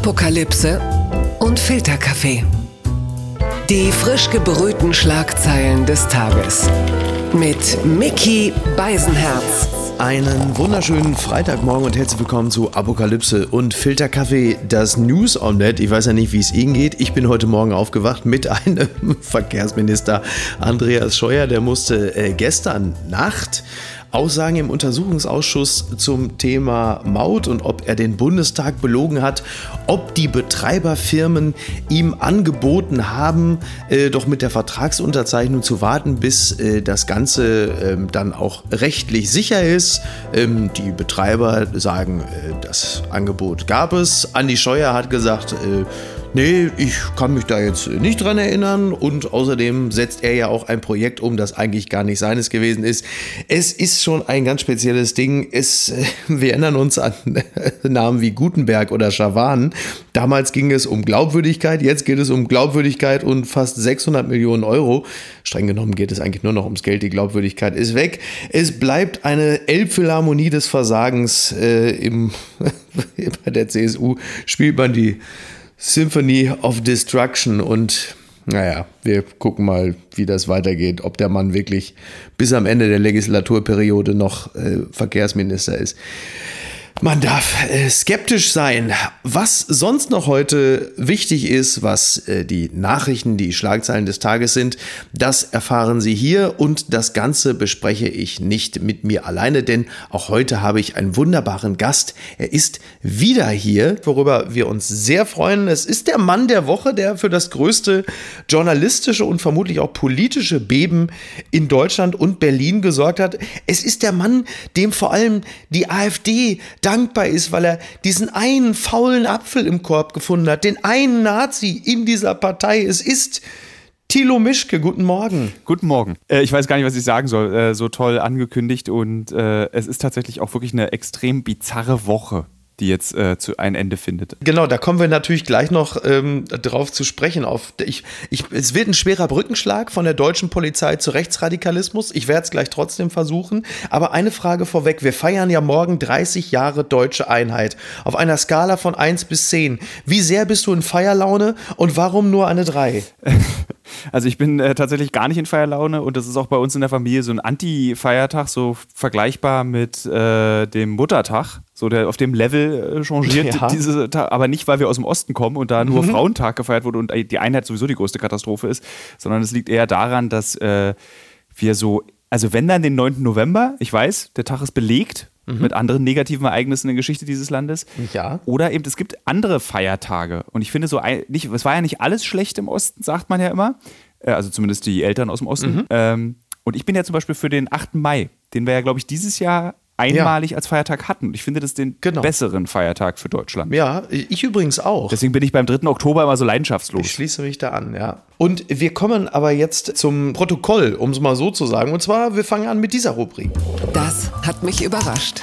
Apokalypse und Filterkaffee. Die frisch gebrühten Schlagzeilen des Tages. Mit Mickey Beisenherz. Einen wunderschönen Freitagmorgen und herzlich willkommen zu Apokalypse und Filterkaffee, das News Omelette. Ich weiß ja nicht, wie es Ihnen geht. Ich bin heute Morgen aufgewacht mit einem Verkehrsminister Andreas Scheuer. Der musste äh, gestern Nacht Aussagen im Untersuchungsausschuss zum Thema Maut und ob er den Bundestag belogen hat, ob die Betreiberfirmen ihm angeboten haben, äh, doch mit der Vertragsunterzeichnung zu warten, bis äh, das Ganze äh, dann auch rechtlich sicher ist. Ähm, die Betreiber sagen, äh, das Angebot gab es. Andi Scheuer hat gesagt, äh, Nee, ich kann mich da jetzt nicht dran erinnern und außerdem setzt er ja auch ein Projekt um, das eigentlich gar nicht seines gewesen ist. Es ist schon ein ganz spezielles Ding. Es, wir erinnern uns an Namen wie Gutenberg oder Schawan. Damals ging es um Glaubwürdigkeit, jetzt geht es um Glaubwürdigkeit und fast 600 Millionen Euro. Streng genommen geht es eigentlich nur noch ums Geld, die Glaubwürdigkeit ist weg. Es bleibt eine Elbphilharmonie des Versagens. Äh, im, bei der CSU spielt man die Symphony of Destruction und naja, wir gucken mal, wie das weitergeht, ob der Mann wirklich bis am Ende der Legislaturperiode noch äh, Verkehrsminister ist. Man darf äh, skeptisch sein. Was sonst noch heute wichtig ist, was äh, die Nachrichten, die Schlagzeilen des Tages sind, das erfahren Sie hier und das Ganze bespreche ich nicht mit mir alleine, denn auch heute habe ich einen wunderbaren Gast. Er ist wieder hier, worüber wir uns sehr freuen. Es ist der Mann der Woche, der für das größte journalistische und vermutlich auch politische Beben in Deutschland und Berlin gesorgt hat. Es ist der Mann, dem vor allem die AfD dankbar ist, weil er diesen einen faulen Apfel im Korb gefunden hat, den einen Nazi in dieser Partei. Es ist Thilo Mischke, guten Morgen. Guten Morgen. Äh, ich weiß gar nicht, was ich sagen soll. Äh, so toll angekündigt und äh, es ist tatsächlich auch wirklich eine extrem bizarre Woche die jetzt äh, zu ein Ende findet. Genau, da kommen wir natürlich gleich noch ähm, drauf zu sprechen. Auf, ich, ich, es wird ein schwerer Brückenschlag von der deutschen Polizei zu Rechtsradikalismus. Ich werde es gleich trotzdem versuchen. Aber eine Frage vorweg. Wir feiern ja morgen 30 Jahre deutsche Einheit. Auf einer Skala von 1 bis 10. Wie sehr bist du in Feierlaune und warum nur eine 3? Also ich bin äh, tatsächlich gar nicht in Feierlaune und das ist auch bei uns in der Familie so ein Anti-Feiertag, so vergleichbar mit äh, dem Muttertag so der auf dem Level äh, changiert ja. diese aber nicht weil wir aus dem Osten kommen und da nur mhm. Frauentag gefeiert wurde und die Einheit sowieso die größte Katastrophe ist, sondern es liegt eher daran, dass äh, wir so also wenn dann den 9. November, ich weiß, der Tag ist belegt mhm. mit anderen negativen Ereignissen in der Geschichte dieses Landes. Ja. Oder eben es gibt andere Feiertage und ich finde so nicht es war ja nicht alles schlecht im Osten, sagt man ja immer. Äh, also zumindest die Eltern aus dem Osten. Mhm. Ähm, und ich bin ja zum Beispiel für den 8. Mai, den wir ja, glaube ich, dieses Jahr einmalig ja. als Feiertag hatten. Ich finde das den genau. besseren Feiertag für Deutschland. Ja, ich übrigens auch. Deswegen bin ich beim 3. Oktober immer so leidenschaftslos. Ich schließe mich da an, ja. Und wir kommen aber jetzt zum Protokoll, um es mal so zu sagen. Und zwar, wir fangen an mit dieser Rubrik. Das hat mich überrascht.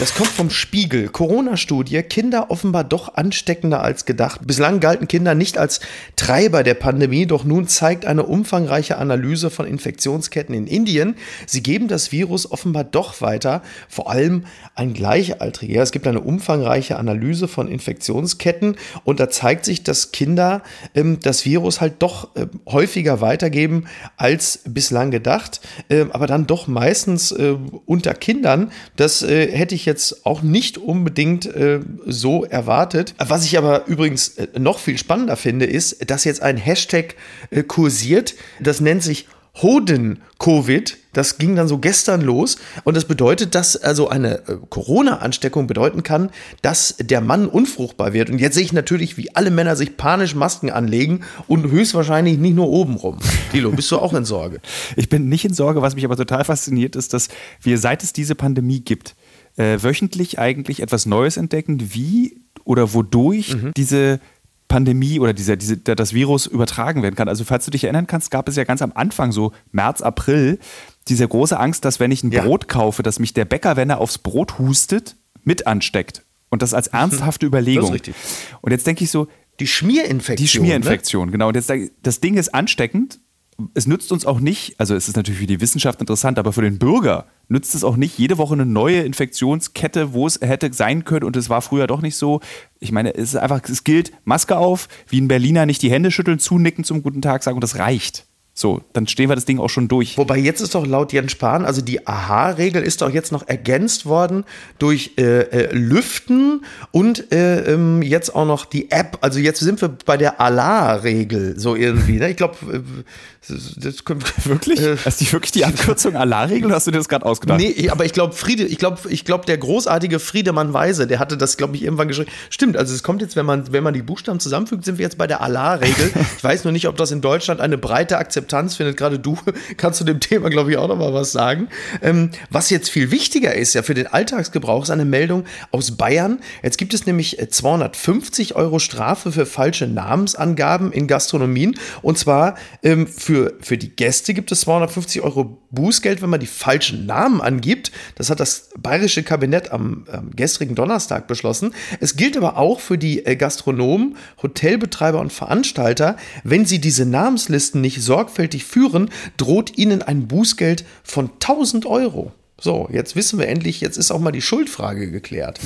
Das kommt vom Spiegel. Corona-Studie. Kinder offenbar doch ansteckender als gedacht. Bislang galten Kinder nicht als Treiber der Pandemie, doch nun zeigt eine umfangreiche Analyse von Infektionsketten in Indien, sie geben das Virus offenbar doch weiter, vor allem ein Gleichaltriger. Es gibt eine umfangreiche Analyse von Infektionsketten und da zeigt sich, dass Kinder ähm, das Virus halt doch äh, häufiger weitergeben als bislang gedacht, äh, aber dann doch meistens äh, unter Kindern. Das äh, hätte ich ich jetzt auch nicht unbedingt äh, so erwartet. Was ich aber übrigens äh, noch viel spannender finde, ist, dass jetzt ein Hashtag äh, kursiert. Das nennt sich Hoden-Covid. Das ging dann so gestern los. Und das bedeutet, dass also eine äh, Corona-Ansteckung bedeuten kann, dass der Mann unfruchtbar wird. Und jetzt sehe ich natürlich, wie alle Männer sich panisch Masken anlegen und höchstwahrscheinlich nicht nur oben rum. Dilo, bist du auch in Sorge? Ich bin nicht in Sorge. Was mich aber total fasziniert, ist, dass wir, seit es diese Pandemie gibt, äh, wöchentlich eigentlich etwas Neues entdecken, wie oder wodurch mhm. diese Pandemie oder dieser, diese, das Virus übertragen werden kann. Also falls du dich erinnern kannst, gab es ja ganz am Anfang, so März, April, diese große Angst, dass wenn ich ein ja. Brot kaufe, dass mich der Bäcker, wenn er aufs Brot hustet, mit ansteckt. Und das als ernsthafte Überlegung. Das ist richtig. Und jetzt denke ich so, die Schmierinfektion. Die Schmierinfektion, ne? genau. Und jetzt das Ding ist ansteckend es nützt uns auch nicht, also es ist natürlich für die Wissenschaft interessant, aber für den Bürger nützt es auch nicht jede Woche eine neue Infektionskette, wo es hätte sein können und es war früher doch nicht so. Ich meine, es ist einfach, es gilt, Maske auf, wie ein Berliner nicht die Hände schütteln, zunicken zum guten Tag sagen und das reicht. So, dann stehen wir das Ding auch schon durch. Wobei jetzt ist doch laut Jens Spahn, also die AHA-Regel ist doch jetzt noch ergänzt worden durch äh, äh, Lüften und äh, ähm, jetzt auch noch die App. Also jetzt sind wir bei der Allah-Regel so irgendwie. Ne? Ich glaube, äh, das, wir wirklich. Äh, ist die wirklich die Abkürzung Allah-Regel? Hast du dir das gerade ausgedacht? Nee, aber ich glaube, Friede, ich glaube, ich glaube, der großartige Friedemann Weise, der hatte das, glaube ich, irgendwann geschrieben. Stimmt, also es kommt jetzt, wenn man, wenn man die Buchstaben zusammenfügt, sind wir jetzt bei der Allah-Regel. ich weiß nur nicht, ob das in Deutschland eine breite Akzeptanz Akzeptanz findet. Gerade du kannst zu dem Thema, glaube ich, auch noch mal was sagen. Ähm, was jetzt viel wichtiger ist, ja, für den Alltagsgebrauch, ist eine Meldung aus Bayern. Jetzt gibt es nämlich 250 äh, Euro Strafe für falsche Namensangaben in Gastronomien. Und zwar ähm, für, für die Gäste gibt es 250 Euro Bußgeld, wenn man die falschen Namen angibt. Das hat das bayerische Kabinett am, am gestrigen Donnerstag beschlossen. Es gilt aber auch für die äh, Gastronomen, Hotelbetreiber und Veranstalter, wenn sie diese Namenslisten nicht sorgfältig sorgfältig führen, droht ihnen ein Bußgeld von 1000 Euro. So, jetzt wissen wir endlich, jetzt ist auch mal die Schuldfrage geklärt.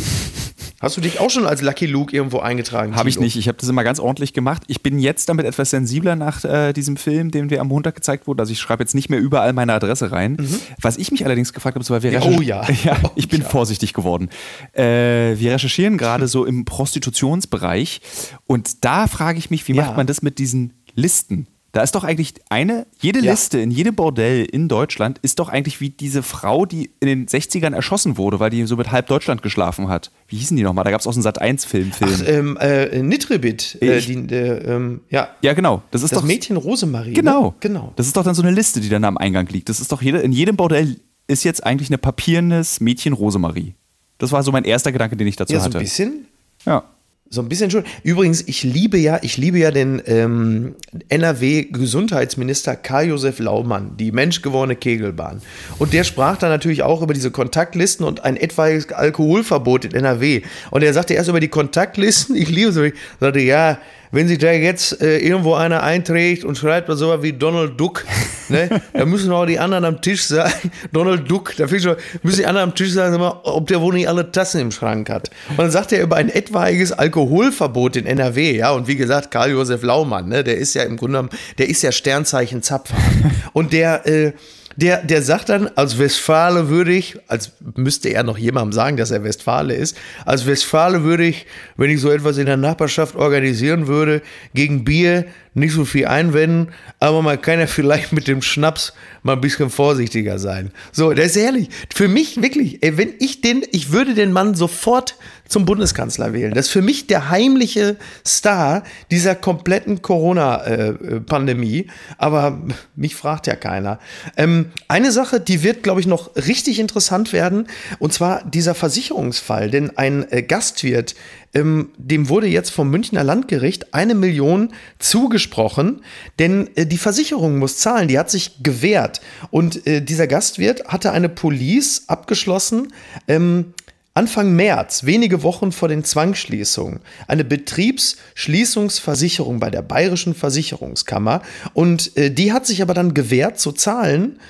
Hast du dich auch schon als Lucky Luke irgendwo eingetragen? Habe ich nicht. Ich habe das immer ganz ordentlich gemacht. Ich bin jetzt damit etwas sensibler nach äh, diesem Film, den wir am Montag gezeigt wurden. Also ich schreibe jetzt nicht mehr überall meine Adresse rein. Mhm. Was ich mich allerdings gefragt habe, war, wir ja, oh ja. ja oh, ich bin ja. vorsichtig geworden. Äh, wir recherchieren gerade so im Prostitutionsbereich und da frage ich mich, wie macht man das mit diesen Listen? Da ist doch eigentlich eine, jede ja. Liste in jedem Bordell in Deutschland ist doch eigentlich wie diese Frau, die in den 60ern erschossen wurde, weil die so mit halb Deutschland geschlafen hat. Wie hießen die nochmal? Da gab es auch so einen Sat1-Film. Film. Ach, ähm, äh, Nitribit. Äh, die, äh, ähm, ja. ja, genau. Das ist das doch, Mädchen Rosemarie. Genau. Ne? genau. Das ist doch dann so eine Liste, die dann am Eingang liegt. Das ist doch jede, in jedem Bordell ist jetzt eigentlich eine papierendes Mädchen Rosemarie. Das war so mein erster Gedanke, den ich dazu ja, hatte. so ein bisschen. Ja. So ein bisschen schon. Übrigens, ich liebe ja, ich liebe ja den ähm, NRW-Gesundheitsminister Karl-Josef Laumann, die menschgewordene Kegelbahn. Und der sprach dann natürlich auch über diese Kontaktlisten und ein etwaiges Alkoholverbot in NRW. Und er sagte erst über die Kontaktlisten, ich liebe ich sagte, ja, wenn sich da jetzt äh, irgendwo einer einträgt und schreibt so was wie Donald Duck, ne, da müssen auch die anderen am Tisch sagen, Donald Duck, da müssen die anderen am Tisch sagen, ob der wohl nicht alle Tassen im Schrank hat. Und dann sagt er über ein etwaiges Alkoholverbot in NRW, ja, und wie gesagt, Karl-Josef Laumann, ne, der ist ja im Grunde genommen, der ist ja Sternzeichen Zapfer. Und der, äh, der, der sagt dann, als Westfale würde ich, als müsste er noch jemandem sagen, dass er Westfale ist, als Westfale würde ich, wenn ich so etwas in der Nachbarschaft organisieren würde, gegen Bier nicht so viel einwenden, aber man kann ja vielleicht mit dem Schnaps mal ein bisschen vorsichtiger sein. So, das ist ehrlich. Für mich wirklich, ey, wenn ich den, ich würde den Mann sofort zum Bundeskanzler wählen. Das ist für mich der heimliche Star dieser kompletten Corona-Pandemie. Aber mich fragt ja keiner. Ähm, eine Sache, die wird, glaube ich, noch richtig interessant werden, und zwar dieser Versicherungsfall. Denn ein äh, Gastwirt, ähm, dem wurde jetzt vom Münchner Landgericht eine Million zugesprochen, denn äh, die Versicherung muss zahlen, die hat sich gewehrt. Und äh, dieser Gastwirt hatte eine Police abgeschlossen, ähm, Anfang März, wenige Wochen vor den Zwangsschließungen, eine Betriebsschließungsversicherung bei der Bayerischen Versicherungskammer. Und äh, die hat sich aber dann gewehrt zu zahlen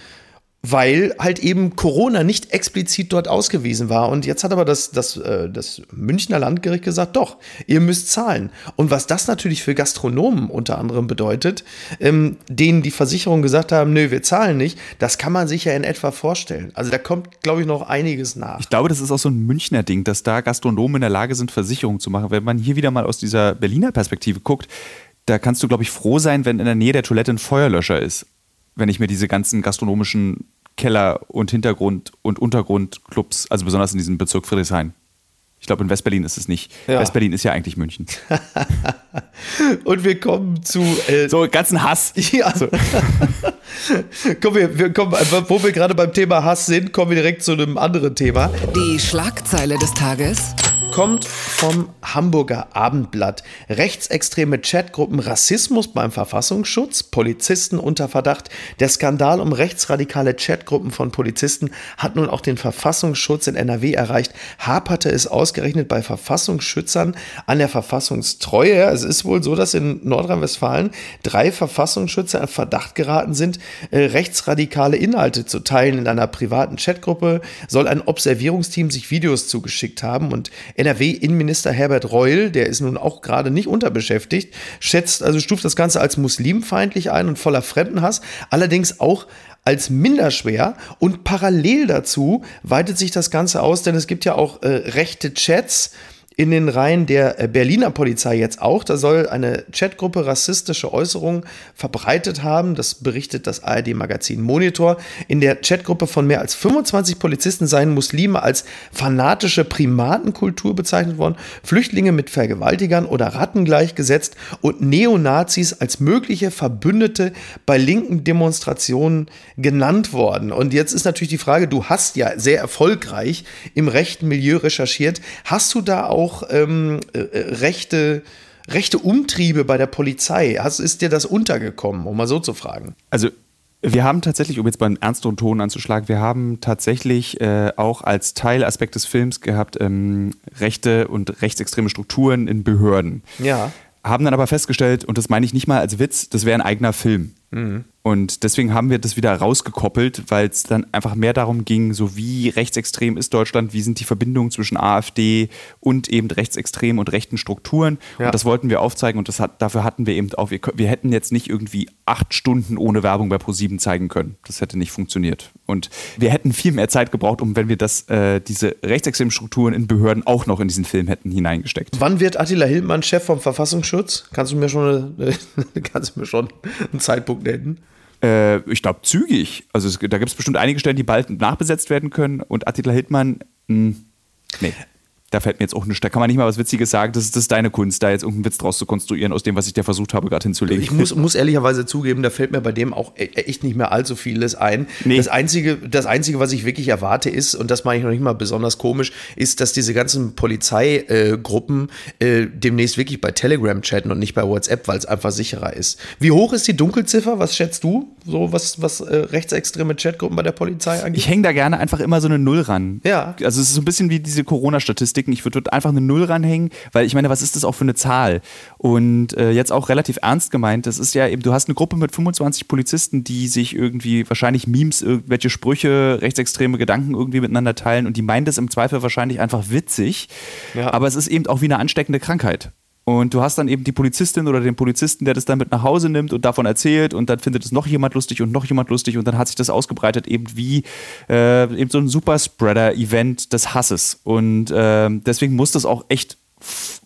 weil halt eben Corona nicht explizit dort ausgewiesen war. Und jetzt hat aber das, das, äh, das Münchner Landgericht gesagt, doch, ihr müsst zahlen. Und was das natürlich für Gastronomen unter anderem bedeutet, ähm, denen die Versicherungen gesagt haben, nö, wir zahlen nicht, das kann man sich ja in etwa vorstellen. Also da kommt, glaube ich, noch einiges nach. Ich glaube, das ist auch so ein Münchner Ding, dass da Gastronomen in der Lage sind, Versicherungen zu machen. Wenn man hier wieder mal aus dieser Berliner Perspektive guckt, da kannst du, glaube ich, froh sein, wenn in der Nähe der Toilette ein Feuerlöscher ist wenn ich mir diese ganzen gastronomischen Keller- und Hintergrund- und Untergrundclubs, also besonders in diesem Bezirk Friedrichshain. Ich glaube, in Westberlin ist es nicht. Ja. Westberlin ist ja eigentlich München. und wir kommen zu. Äh, so, ganzen Hass. Ja. So. Komm, wir, wir kommen, wo wir gerade beim Thema Hass sind, kommen wir direkt zu einem anderen Thema. Die Schlagzeile des Tages kommt vom Hamburger Abendblatt. Rechtsextreme Chatgruppen, Rassismus beim Verfassungsschutz, Polizisten unter Verdacht. Der Skandal um rechtsradikale Chatgruppen von Polizisten hat nun auch den Verfassungsschutz in NRW erreicht. Haperte es ausgerechnet bei Verfassungsschützern an der Verfassungstreue. Es ist wohl so, dass in Nordrhein-Westfalen drei Verfassungsschützer in Verdacht geraten sind, äh, rechtsradikale Inhalte zu teilen. In einer privaten Chatgruppe soll ein Observierungsteam sich Videos zugeschickt haben und NRW-Innenminister Herbert Reul, der ist nun auch gerade nicht unterbeschäftigt, schätzt, also stuft das Ganze als muslimfeindlich ein und voller Fremdenhass, allerdings auch als minderschwer und parallel dazu weitet sich das Ganze aus, denn es gibt ja auch äh, rechte Chats, in den Reihen der äh, Berliner Polizei jetzt auch. Da soll eine Chatgruppe rassistische Äußerungen verbreitet haben. Das berichtet das ARD-Magazin Monitor. In der Chatgruppe von mehr als 25 Polizisten seien Muslime als fanatische Primatenkultur bezeichnet worden, Flüchtlinge mit Vergewaltigern oder Ratten gleichgesetzt und Neonazis als mögliche Verbündete bei linken Demonstrationen genannt worden. Und jetzt ist natürlich die Frage, du hast ja sehr erfolgreich im rechten Milieu recherchiert. Hast du da auch auch ähm, äh, rechte, rechte Umtriebe bei der Polizei. Hast, ist dir das untergekommen, um mal so zu fragen? Also wir haben tatsächlich, um jetzt beim ernsteren Ton anzuschlagen, wir haben tatsächlich äh, auch als Teilaspekt des Films gehabt, ähm, rechte und rechtsextreme Strukturen in Behörden. Ja. Haben dann aber festgestellt, und das meine ich nicht mal als Witz, das wäre ein eigener Film. Mhm. Und deswegen haben wir das wieder rausgekoppelt, weil es dann einfach mehr darum ging, so wie rechtsextrem ist Deutschland, wie sind die Verbindungen zwischen AfD und eben rechtsextremen und rechten Strukturen. Ja. Und das wollten wir aufzeigen und das hat, dafür hatten wir eben auch, wir, wir hätten jetzt nicht irgendwie acht Stunden ohne Werbung bei ProSieben zeigen können. Das hätte nicht funktioniert. Und wir hätten viel mehr Zeit gebraucht, um wenn wir das, äh, diese rechtsextremen Strukturen in Behörden auch noch in diesen Film hätten hineingesteckt. Wann wird Attila Hildmann Chef vom Verfassungsschutz? Kannst du mir schon, eine, kannst du mir schon einen Zeitpunkt nennen? Äh, ich glaube, zügig. Also es, da gibt es bestimmt einige Stellen, die bald nachbesetzt werden können. Und Attila Hildmann, mh, hm, nee da fällt mir jetzt auch nicht, da kann man nicht mal was Witziges sagen, das ist, das ist deine Kunst, da jetzt irgendeinen Witz draus zu konstruieren, aus dem, was ich dir versucht habe, gerade hinzulegen. Ich muss, muss ehrlicherweise zugeben, da fällt mir bei dem auch e-, echt nicht mehr allzu vieles ein. Nee. Das, Einzige, das Einzige, was ich wirklich erwarte, ist, und das meine ich noch nicht mal besonders komisch, ist, dass diese ganzen Polizeigruppen äh, demnächst wirklich bei Telegram chatten und nicht bei WhatsApp, weil es einfach sicherer ist. Wie hoch ist die Dunkelziffer? Was schätzt du, so was, was äh, rechtsextreme Chatgruppen bei der Polizei angeht? Ich hänge da gerne einfach immer so eine Null ran. Ja. Also es ist so ein bisschen wie diese Corona-Statistik Statistiken. Ich würde einfach eine Null ranhängen, weil ich meine, was ist das auch für eine Zahl? Und äh, jetzt auch relativ ernst gemeint, das ist ja eben, du hast eine Gruppe mit 25 Polizisten, die sich irgendwie wahrscheinlich Memes, irgendwelche Sprüche, rechtsextreme Gedanken irgendwie miteinander teilen und die meinen das im Zweifel wahrscheinlich einfach witzig. Ja. Aber es ist eben auch wie eine ansteckende Krankheit. Und du hast dann eben die Polizistin oder den Polizisten, der das dann mit nach Hause nimmt und davon erzählt und dann findet es noch jemand lustig und noch jemand lustig und dann hat sich das ausgebreitet eben wie äh, eben so ein Superspreader-Event des Hasses. Und äh, deswegen muss das auch echt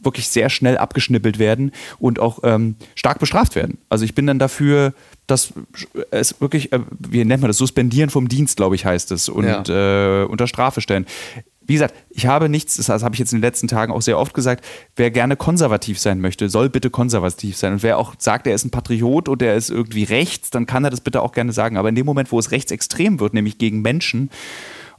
wirklich sehr schnell abgeschnippelt werden und auch ähm, stark bestraft werden. Also ich bin dann dafür, dass es wirklich, äh, wie nennt man das, suspendieren vom Dienst, glaube ich, heißt es, und ja. äh, unter Strafe stellen wie gesagt, ich habe nichts, das habe ich jetzt in den letzten Tagen auch sehr oft gesagt, wer gerne konservativ sein möchte, soll bitte konservativ sein. Und wer auch sagt, er ist ein Patriot oder er ist irgendwie rechts, dann kann er das bitte auch gerne sagen. Aber in dem Moment, wo es rechtsextrem wird, nämlich gegen Menschen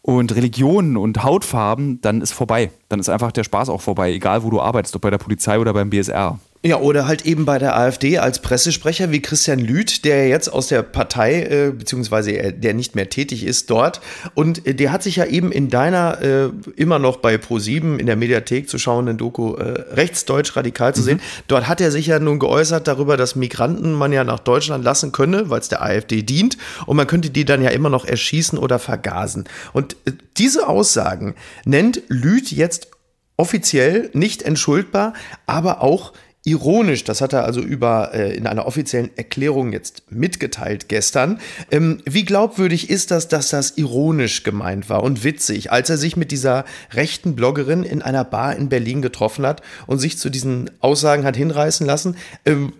und Religionen und Hautfarben, dann ist vorbei. Dann ist einfach der Spaß auch vorbei, egal wo du arbeitest, ob bei der Polizei oder beim BSR. Ja, oder halt eben bei der AfD als Pressesprecher wie Christian Lüth, der jetzt aus der Partei, äh, beziehungsweise der nicht mehr tätig ist dort. Und äh, der hat sich ja eben in deiner, äh, immer noch bei Pro7 in der Mediathek zu schauenden Doku äh, rechtsdeutsch radikal zu mhm. sehen. Dort hat er sich ja nun geäußert darüber, dass Migranten man ja nach Deutschland lassen könne, weil es der AfD dient. Und man könnte die dann ja immer noch erschießen oder vergasen. Und äh, diese Aussagen nennt Lüth jetzt offiziell nicht entschuldbar, aber auch ironisch. Das hat er also über äh, in einer offiziellen Erklärung jetzt mitgeteilt gestern. Ähm, wie glaubwürdig ist das, dass das ironisch gemeint war und witzig, als er sich mit dieser rechten Bloggerin in einer Bar in Berlin getroffen hat und sich zu diesen Aussagen hat hinreißen lassen? Ähm,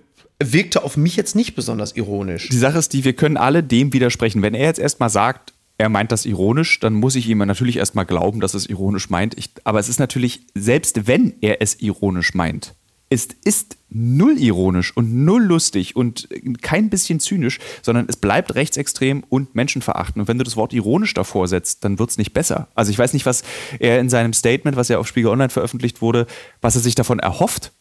wirkte auf mich jetzt nicht besonders ironisch. Die Sache ist die, wir können alle dem widersprechen. Wenn er jetzt erstmal sagt, er meint das ironisch, dann muss ich ihm natürlich erstmal glauben, dass es ironisch meint. Ich, aber es ist natürlich, selbst wenn er es ironisch meint, es ist null ironisch und null lustig und kein bisschen zynisch, sondern es bleibt rechtsextrem und menschenverachtend. Und wenn du das Wort ironisch davor setzt, dann wird es nicht besser. Also ich weiß nicht, was er in seinem Statement, was ja auf Spiegel Online veröffentlicht wurde, was er sich davon erhofft.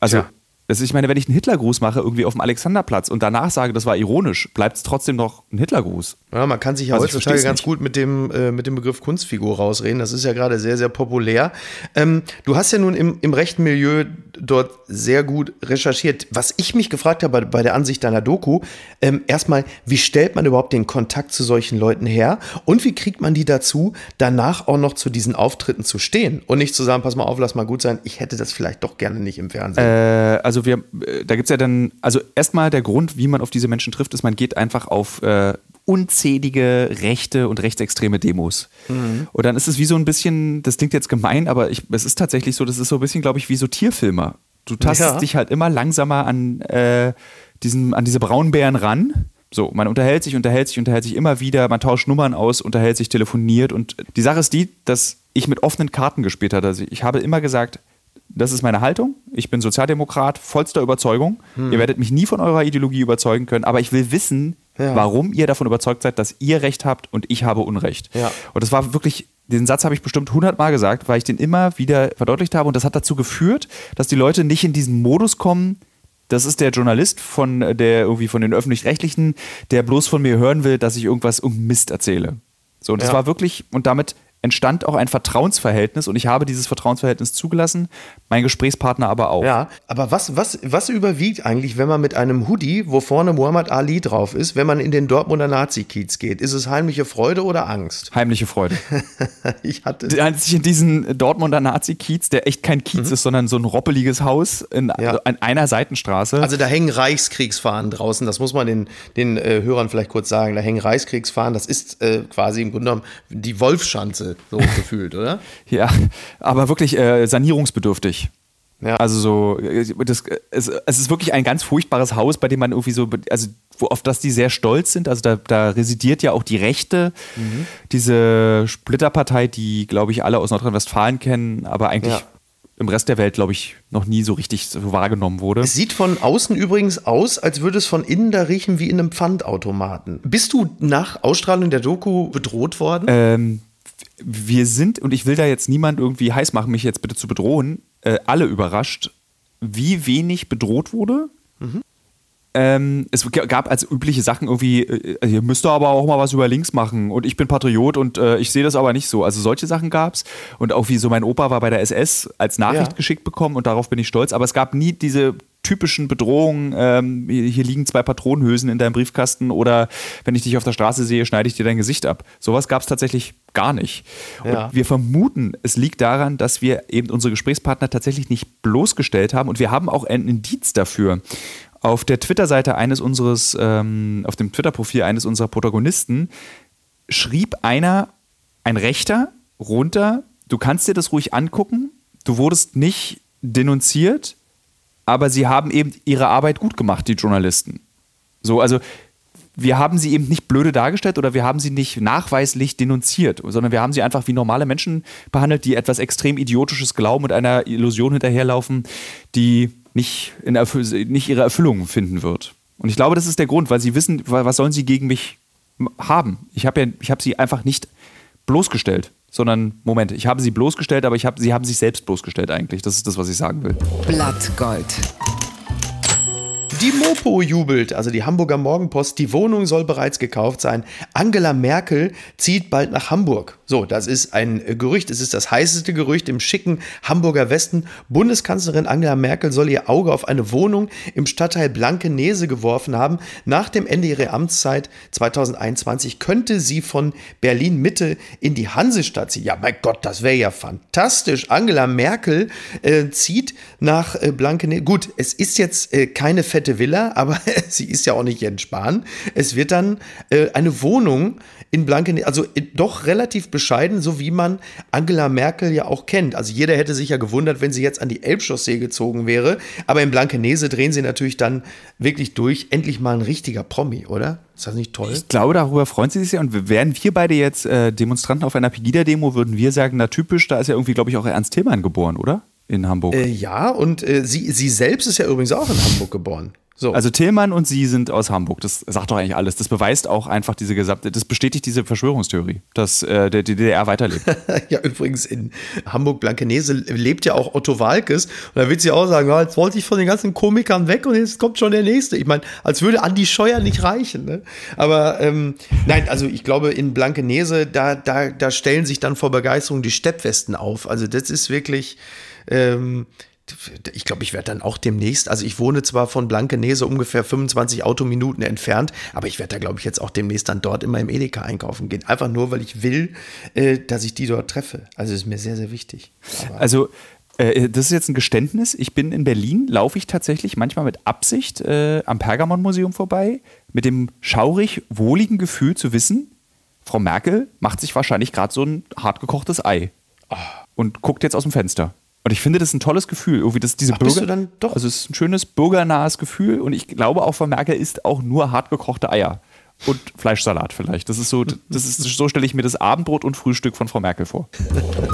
Also ja. Das ist, ich meine, wenn ich einen Hitlergruß mache, irgendwie auf dem Alexanderplatz und danach sage, das war ironisch, bleibt es trotzdem noch ein Hitlergruß. Ja, man kann sich ja also heutzutage ganz gut mit dem, äh, mit dem Begriff Kunstfigur rausreden. Das ist ja gerade sehr, sehr populär. Ähm, du hast ja nun im, im rechten Milieu dort sehr gut recherchiert. Was ich mich gefragt habe bei, bei der Ansicht deiner Doku, ähm, erstmal, wie stellt man überhaupt den Kontakt zu solchen Leuten her? Und wie kriegt man die dazu, danach auch noch zu diesen Auftritten zu stehen und nicht zu sagen, pass mal auf, lass mal gut sein, ich hätte das vielleicht doch gerne nicht im Fernsehen. Äh, also wir, äh, da gibt es ja dann, also erstmal der Grund, wie man auf diese Menschen trifft, ist, man geht einfach auf äh, unzählige rechte und rechtsextreme Demos. Mhm. Und dann ist es wie so ein bisschen, das klingt jetzt gemein, aber ich, es ist tatsächlich so, das ist so ein bisschen, glaube ich, wie so Tierfilmer. Du tastest ja. dich halt immer langsamer an, äh, diesen, an diese Braunbären ran. So, man unterhält sich, unterhält sich, unterhält sich immer wieder, man tauscht Nummern aus, unterhält sich, telefoniert. Und die Sache ist die, dass ich mit offenen Karten gespielt habe. Also ich habe immer gesagt, das ist meine Haltung. Ich bin Sozialdemokrat, vollster Überzeugung. Hm. Ihr werdet mich nie von eurer Ideologie überzeugen können, aber ich will wissen, ja. warum ihr davon überzeugt seid, dass ihr Recht habt und ich habe Unrecht. Ja. Und das war wirklich, den Satz habe ich bestimmt hundertmal gesagt, weil ich den immer wieder verdeutlicht habe und das hat dazu geführt, dass die Leute nicht in diesen Modus kommen, das ist der Journalist von der irgendwie von den öffentlich-rechtlichen, der bloß von mir hören will, dass ich irgendwas um Mist erzähle. So, und das ja. war wirklich, und damit entstand auch ein Vertrauensverhältnis und ich habe dieses Vertrauensverhältnis zugelassen, mein Gesprächspartner aber auch. Ja, aber was, was, was überwiegt eigentlich, wenn man mit einem Hoodie, wo vorne Muhammad Ali drauf ist, wenn man in den Dortmunder Nazi-Kiez geht? Ist es heimliche Freude oder Angst? Heimliche Freude. ich hatte. Als ich in diesen Dortmunder Nazi-Kiez, der echt kein Kiez mhm. ist, sondern so ein roppeliges Haus in, ja. an einer Seitenstraße. Also da hängen Reichskriegsfahnen draußen, das muss man den, den äh, Hörern vielleicht kurz sagen. Da hängen Reichskriegsfahnen, das ist äh, quasi im Grunde genommen die Wolfschanze so gefühlt, oder? Ja, aber wirklich äh, sanierungsbedürftig. Ja. Also so, das, es, es, ist wirklich ein ganz furchtbares Haus, bei dem man irgendwie so, also wo, auf das die sehr stolz sind. Also da, da residiert ja auch die Rechte, mhm. diese Splitterpartei, die, glaube ich, alle aus Nordrhein-Westfalen kennen, aber eigentlich ja. im Rest der Welt, glaube ich, noch nie so richtig so wahrgenommen wurde. Es sieht von außen übrigens aus, als würde es von innen da riechen wie in einem Pfandautomaten. Bist du nach Ausstrahlung der Doku bedroht worden? Ähm, wir sind, und ich will da jetzt niemand irgendwie heiß machen, mich jetzt bitte zu bedrohen, äh, alle überrascht, wie wenig bedroht wurde. Mhm. Ähm, es gab als übliche Sachen irgendwie, äh, ihr müsst aber auch mal was über links machen und ich bin Patriot und äh, ich sehe das aber nicht so. Also solche Sachen gab es und auch wie so mein Opa war bei der SS als Nachricht ja. geschickt bekommen und darauf bin ich stolz. Aber es gab nie diese typischen Bedrohungen, ähm, hier liegen zwei Patronenhülsen in deinem Briefkasten oder wenn ich dich auf der Straße sehe, schneide ich dir dein Gesicht ab. Sowas gab es tatsächlich gar nicht. Ja. Und wir vermuten, es liegt daran, dass wir eben unsere Gesprächspartner tatsächlich nicht bloßgestellt haben und wir haben auch ein Indiz dafür. Auf der Twitter-Seite eines unseres, ähm, auf dem Twitter-Profil eines unserer Protagonisten schrieb einer, ein Rechter, runter, du kannst dir das ruhig angucken, du wurdest nicht denunziert, aber sie haben eben ihre Arbeit gut gemacht, die Journalisten. So, also wir haben sie eben nicht blöde dargestellt oder wir haben sie nicht nachweislich denunziert, sondern wir haben sie einfach wie normale Menschen behandelt, die etwas extrem Idiotisches glauben und einer Illusion hinterherlaufen, die nicht, in nicht ihre Erfüllung finden wird. Und ich glaube, das ist der Grund, weil sie wissen, was sollen sie gegen mich haben. Ich habe ja, ich habe sie einfach nicht bloßgestellt sondern Moment, ich habe sie bloßgestellt, aber ich hab, sie haben sich selbst bloßgestellt eigentlich. Das ist das, was ich sagen will. Blattgold. Die Mopo jubelt, also die Hamburger Morgenpost. Die Wohnung soll bereits gekauft sein. Angela Merkel zieht bald nach Hamburg. So, das ist ein Gerücht. Es ist das heißeste Gerücht im schicken Hamburger Westen. Bundeskanzlerin Angela Merkel soll ihr Auge auf eine Wohnung im Stadtteil Blankenese geworfen haben. Nach dem Ende ihrer Amtszeit 2021 könnte sie von Berlin Mitte in die Hansestadt ziehen. Ja, mein Gott, das wäre ja fantastisch. Angela Merkel äh, zieht nach äh, Blankenese. Gut, es ist jetzt äh, keine fette fette Villa, aber sie ist ja auch nicht Jens Spahn. Es wird dann äh, eine Wohnung in Blankenese, also äh, doch relativ bescheiden, so wie man Angela Merkel ja auch kennt. Also jeder hätte sich ja gewundert, wenn sie jetzt an die Elbchaussee gezogen wäre. Aber in Blankenese drehen sie natürlich dann wirklich durch. Endlich mal ein richtiger Promi, oder? Ist das nicht toll? Ich glaube, darüber freuen sie sich sehr. Und wären wir beide jetzt äh, Demonstranten auf einer Pegida-Demo, würden wir sagen, na typisch, da ist ja irgendwie, glaube ich, auch Ernst Thälmann geboren, oder? In Hamburg. Äh, ja, und äh, sie, sie selbst ist ja übrigens auch in Hamburg geboren. So. Also Tillmann und sie sind aus Hamburg. Das sagt doch eigentlich alles. Das beweist auch einfach diese gesamte, das bestätigt diese Verschwörungstheorie, dass äh, der, die DDR weiterlebt. ja, übrigens in Hamburg-Blankenese lebt ja auch Otto Walkes. Und da wird sie auch sagen, ja, jetzt wollte ich von den ganzen Komikern weg und jetzt kommt schon der nächste. Ich meine, als würde Andi Scheuer nicht reichen. Ne? Aber ähm, nein, also ich glaube, in Blankenese, da, da, da stellen sich dann vor Begeisterung die Steppwesten auf. Also das ist wirklich. Ähm, ich glaube, ich werde dann auch demnächst, also ich wohne zwar von Blankenese ungefähr 25 Autominuten entfernt, aber ich werde da, glaube ich, jetzt auch demnächst dann dort immer im Edeka einkaufen gehen. Einfach nur, weil ich will, äh, dass ich die dort treffe. Also ist mir sehr, sehr wichtig. Aber also äh, das ist jetzt ein Geständnis. Ich bin in Berlin, laufe ich tatsächlich manchmal mit Absicht äh, am Pergamon-Museum vorbei, mit dem schaurig wohligen Gefühl zu wissen, Frau Merkel macht sich wahrscheinlich gerade so ein hartgekochtes Ei. Oh. Und guckt jetzt aus dem Fenster. Und ich finde das ein tolles Gefühl. Irgendwie das, diese Ach, Bürger, du dann doch? Also es ist ein schönes bürgernahes Gefühl und ich glaube auch von Merkel ist auch nur hart gekochte Eier und Fleischsalat vielleicht. Das ist so, das ist, so stelle ich mir das Abendbrot und Frühstück von Frau Merkel vor.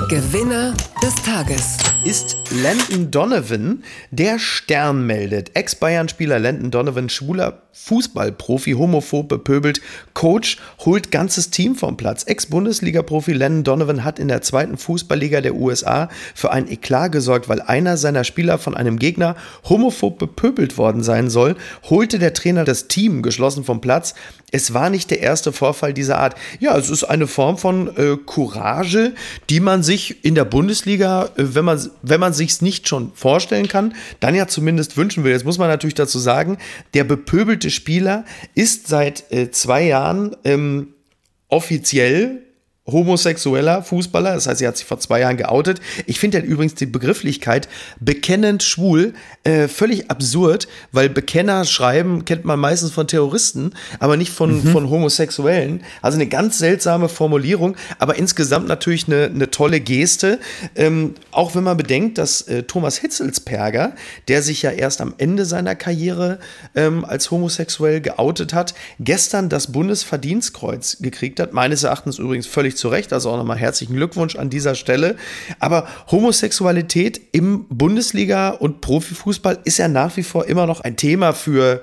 Gewinner des Tages ist Landon Donovan, der Stern meldet. Ex-Bayern-Spieler Landon Donovan, schwuler Fußballprofi, homophob bepöbelt, Coach, holt ganzes Team vom Platz. Ex-Bundesliga-Profi Landon Donovan hat in der zweiten Fußballliga der USA für ein Eklat gesorgt, weil einer seiner Spieler von einem Gegner homophob bepöbelt worden sein soll, holte der Trainer das Team geschlossen vom Platz. Es war nicht der erste Vorfall dieser Art. Ja, es ist eine Form von äh, Courage, die man sich in der Bundesliga, äh, wenn man wenn man sich's nicht schon vorstellen kann, dann ja zumindest wünschen will. Jetzt muss man natürlich dazu sagen, der bepöbelte Spieler ist seit äh, zwei Jahren ähm, offiziell homosexueller Fußballer, das heißt, er hat sich vor zwei Jahren geoutet. Ich finde ja übrigens die Begrifflichkeit bekennend schwul äh, völlig absurd, weil Bekenner schreiben kennt man meistens von Terroristen, aber nicht von, mhm. von Homosexuellen. Also eine ganz seltsame Formulierung, aber insgesamt natürlich eine, eine tolle Geste. Ähm, auch wenn man bedenkt, dass äh, Thomas Hitzelsperger, der sich ja erst am Ende seiner Karriere ähm, als homosexuell geoutet hat, gestern das Bundesverdienstkreuz gekriegt hat, meines Erachtens übrigens völlig völlig zu Recht. Also auch nochmal herzlichen Glückwunsch an dieser Stelle. Aber Homosexualität im Bundesliga- und Profifußball ist ja nach wie vor immer noch ein Thema für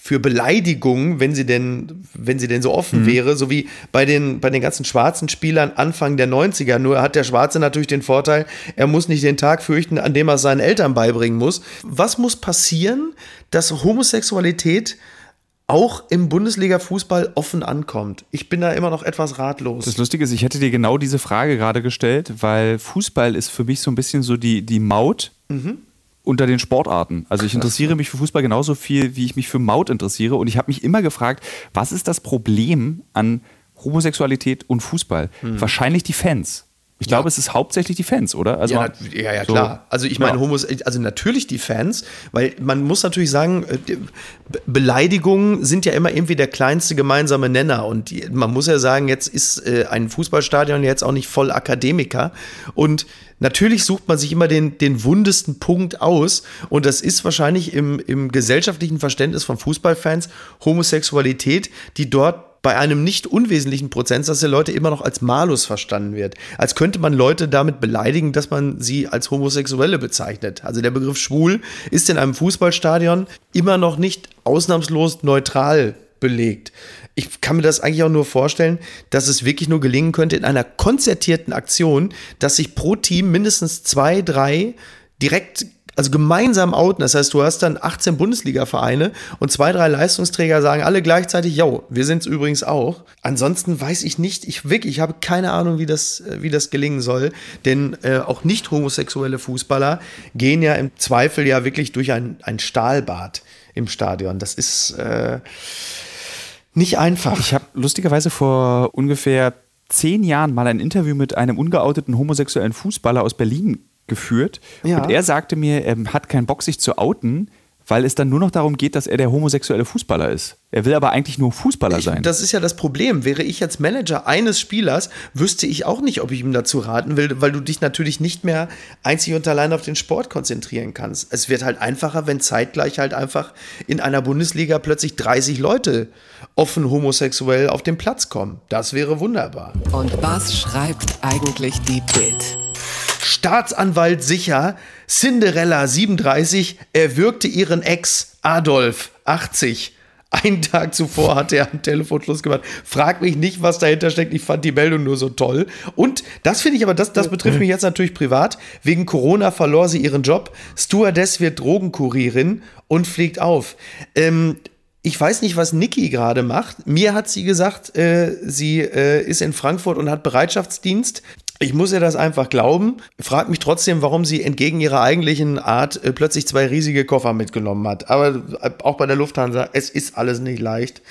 für Beleidigungen, wenn sie denn, wenn sie denn so offen mhm. wäre, so wie bei den, bei den ganzen schwarzen Spielern Anfang der 90er. Nur hat der Schwarze natürlich den Vorteil, er muss nicht den Tag fürchten, an dem er seinen Eltern beibringen muss. Was muss passieren, dass Homosexualität auch im Bundesliga-Fußball offen ankommt. Ich bin da immer noch etwas ratlos. Das Lustige ist, ich hätte dir genau diese Frage gerade gestellt, weil Fußball ist für mich so ein bisschen so die, die Maut mhm. unter den Sportarten. Also ich interessiere mich für Fußball genauso viel, wie ich mich für Maut interessiere. Und ich habe mich immer gefragt, was ist das Problem an Homosexualität und Fußball? Mhm. Wahrscheinlich die Fans. Ich ja. glaube, es ist hauptsächlich die Fans, oder? Also ja, ja, ja, klar. Also ich meine, ja. Homos, also natürlich die Fans, weil man muss natürlich sagen, äh, Beleidigungen sind ja immer irgendwie der kleinste gemeinsame Nenner. Und man muss ja sagen, jetzt ist äh, ein Fußballstadion jetzt auch nicht voll Akademiker. Und natürlich sucht man sich immer den, den wundesten Punkt aus. Und das ist wahrscheinlich im, im gesellschaftlichen Verständnis von Fußballfans Homosexualität, die dort bei einem nicht unwesentlichen Prozentsatz der Leute immer noch als Malus verstanden wird. Als könnte man Leute damit beleidigen, dass man sie als Homosexuelle bezeichnet. Also der Begriff schwul ist in einem Fußballstadion immer noch nicht ausnahmslos neutral belegt. Ich kann mir das eigentlich auch nur vorstellen, dass es wirklich nur gelingen könnte in einer konzertierten Aktion, dass sich pro Team mindestens zwei, drei direkt also gemeinsam outen. Das heißt, du hast dann 18 Bundesliga-Vereine und zwei, drei Leistungsträger sagen alle gleichzeitig, yo, wir sind es übrigens auch. Ansonsten weiß ich nicht, ich wirklich, ich habe keine Ahnung, wie das, äh, wie das gelingen soll. Denn äh, auch nicht homosexuelle Fußballer gehen ja im Zweifel ja wirklich durch ein, ein Stahlbad im Stadion. Das ist äh, nicht einfach. Ich habe lustigerweise vor ungefähr zehn Jahren mal ein Interview mit einem ungeouteten homosexuellen Fußballer aus Berlin geführt. Ja. Und er sagte mir, er hat keinen Bock, sich zu outen, weil es dann nur noch darum geht, dass er der homosexuelle Fußballer ist. Er will aber eigentlich nur Fußballer sein. Ich, das ist ja das Problem. Wäre ich jetzt Manager eines Spielers, wüsste ich auch nicht, ob ich ihm dazu raten will, weil du dich natürlich nicht mehr einzig und allein auf den Sport konzentrieren kannst. Es wird halt einfacher, wenn zeitgleich halt einfach in einer Bundesliga plötzlich 30 Leute offen homosexuell auf den Platz kommen. Das wäre wunderbar. Und was schreibt eigentlich die Bild? Staatsanwalt sicher, Cinderella 37 erwürgte ihren Ex Adolf 80. Einen Tag zuvor hat er am Telefon Schluss gemacht. Frag mich nicht, was dahinter steckt. Ich fand die Meldung nur so toll. Und das finde ich aber, das, das betrifft mich jetzt natürlich privat. Wegen Corona verlor sie ihren Job. Stewardess wird Drogenkurierin und fliegt auf. Ähm, ich weiß nicht, was Niki gerade macht. Mir hat sie gesagt, äh, sie äh, ist in Frankfurt und hat Bereitschaftsdienst. Ich muss ihr das einfach glauben. Frag mich trotzdem, warum sie entgegen ihrer eigentlichen Art äh, plötzlich zwei riesige Koffer mitgenommen hat. Aber äh, auch bei der Lufthansa, es ist alles nicht leicht.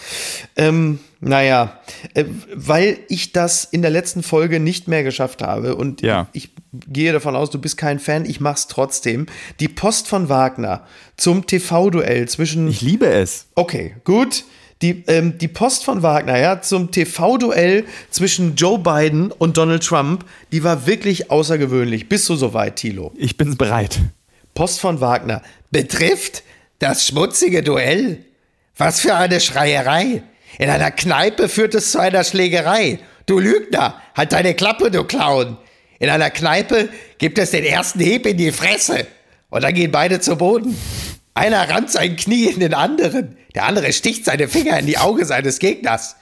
Ähm, naja, äh, weil ich das in der letzten Folge nicht mehr geschafft habe und ja. ich gehe davon aus, du bist kein Fan, ich mach's trotzdem. Die Post von Wagner zum TV-Duell zwischen. Ich liebe es. Okay, gut die, ähm, die Post von Wagner ja, zum TV-Duell zwischen Joe Biden und Donald Trump, die war wirklich außergewöhnlich. Bist du soweit, Thilo? Ich bin bereit. Post von Wagner betrifft das schmutzige Duell. Was für eine Schreierei. In einer Kneipe führt es zu einer Schlägerei. Du Lügner, halt deine Klappe, du Clown. In einer Kneipe gibt es den ersten Heb in die Fresse. Und dann gehen beide zu Boden. Einer rammt sein Knie in den anderen. Der andere sticht seine Finger in die Augen seines Gegners.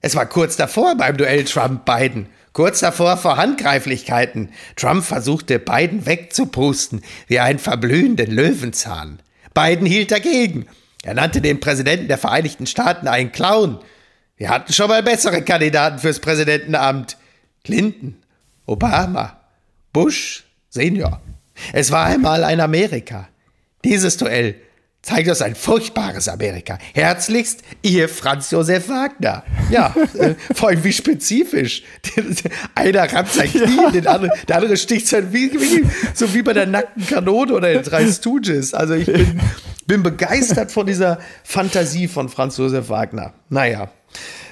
Es war kurz davor beim Duell Trump-Biden. Kurz davor vor Handgreiflichkeiten. Trump versuchte Biden wegzupusten wie einen verblühenden Löwenzahn. Biden hielt dagegen. Er nannte den Präsidenten der Vereinigten Staaten einen Clown. Wir hatten schon mal bessere Kandidaten fürs Präsidentenamt. Clinton, Obama, Bush, Senior. Es war einmal ein Amerika. Dieses Duell zeigt uns ein furchtbares Amerika. Herzlichst, ihr Franz Josef Wagner. Ja, äh, vor allem wie spezifisch. Einer rammt sein Knie, ja. den andere, der andere sticht sein, wie, wie, so wie bei der nackten Kanone oder den drei Stooges. Also ich bin, bin begeistert von dieser Fantasie von Franz Josef Wagner. Naja,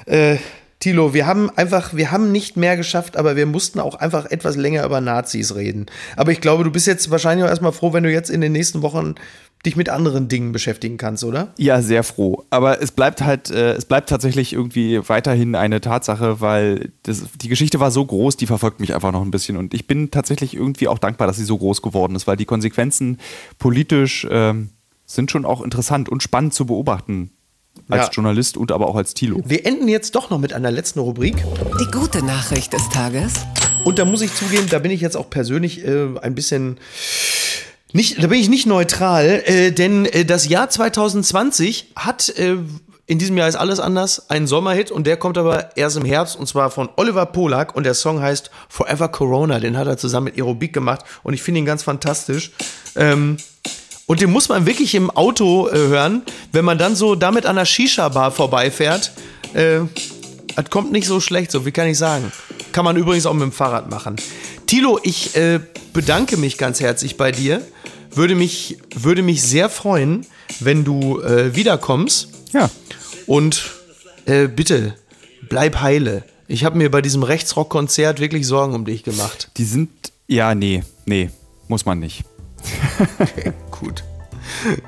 äh, Tilo, wir haben einfach, wir haben nicht mehr geschafft, aber wir mussten auch einfach etwas länger über Nazis reden. Aber ich glaube, du bist jetzt wahrscheinlich auch erstmal froh, wenn du jetzt in den nächsten Wochen dich mit anderen Dingen beschäftigen kannst, oder? Ja, sehr froh. Aber es bleibt halt, äh, es bleibt tatsächlich irgendwie weiterhin eine Tatsache, weil das, die Geschichte war so groß, die verfolgt mich einfach noch ein bisschen. Und ich bin tatsächlich irgendwie auch dankbar, dass sie so groß geworden ist, weil die Konsequenzen politisch ähm, sind schon auch interessant und spannend zu beobachten als ja. Journalist und aber auch als Tilo. Wir enden jetzt doch noch mit einer letzten Rubrik. Die gute Nachricht des Tages. Und da muss ich zugeben, da bin ich jetzt auch persönlich äh, ein bisschen nicht, da bin ich nicht neutral, äh, denn äh, das Jahr 2020 hat äh, in diesem Jahr ist alles anders, einen Sommerhit und der kommt aber erst im Herbst und zwar von Oliver Polak und der Song heißt Forever Corona. Den hat er zusammen mit Aerobik gemacht und ich finde ihn ganz fantastisch. Ähm, und den muss man wirklich im Auto äh, hören, wenn man dann so damit an der Shisha-Bar vorbeifährt. Äh, das kommt nicht so schlecht, so wie kann ich sagen. Kann man übrigens auch mit dem Fahrrad machen. Tilo, ich äh, bedanke mich ganz herzlich bei dir. Würde mich, würde mich sehr freuen, wenn du äh, wiederkommst. Ja. Und äh, bitte, bleib heile. Ich habe mir bei diesem Rechtsrock-Konzert wirklich Sorgen um dich gemacht. Die sind, ja, nee, nee, muss man nicht. Okay, gut.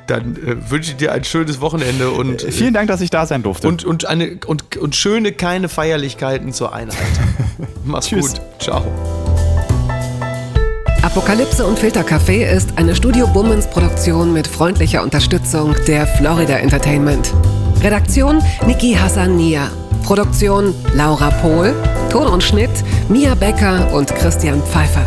Dann äh, wünsche ich dir ein schönes Wochenende und. Äh, vielen Dank, dass ich da sein durfte. Und, und, eine, und, und schöne, keine Feierlichkeiten zur Einheit. Mach's Tschüss. gut. Ciao. Apokalypse und Filtercafé ist eine Studio Bummens Produktion mit freundlicher Unterstützung der Florida Entertainment. Redaktion Niki Hassania. Produktion Laura Pohl. Ton und Schnitt Mia Becker und Christian Pfeiffer.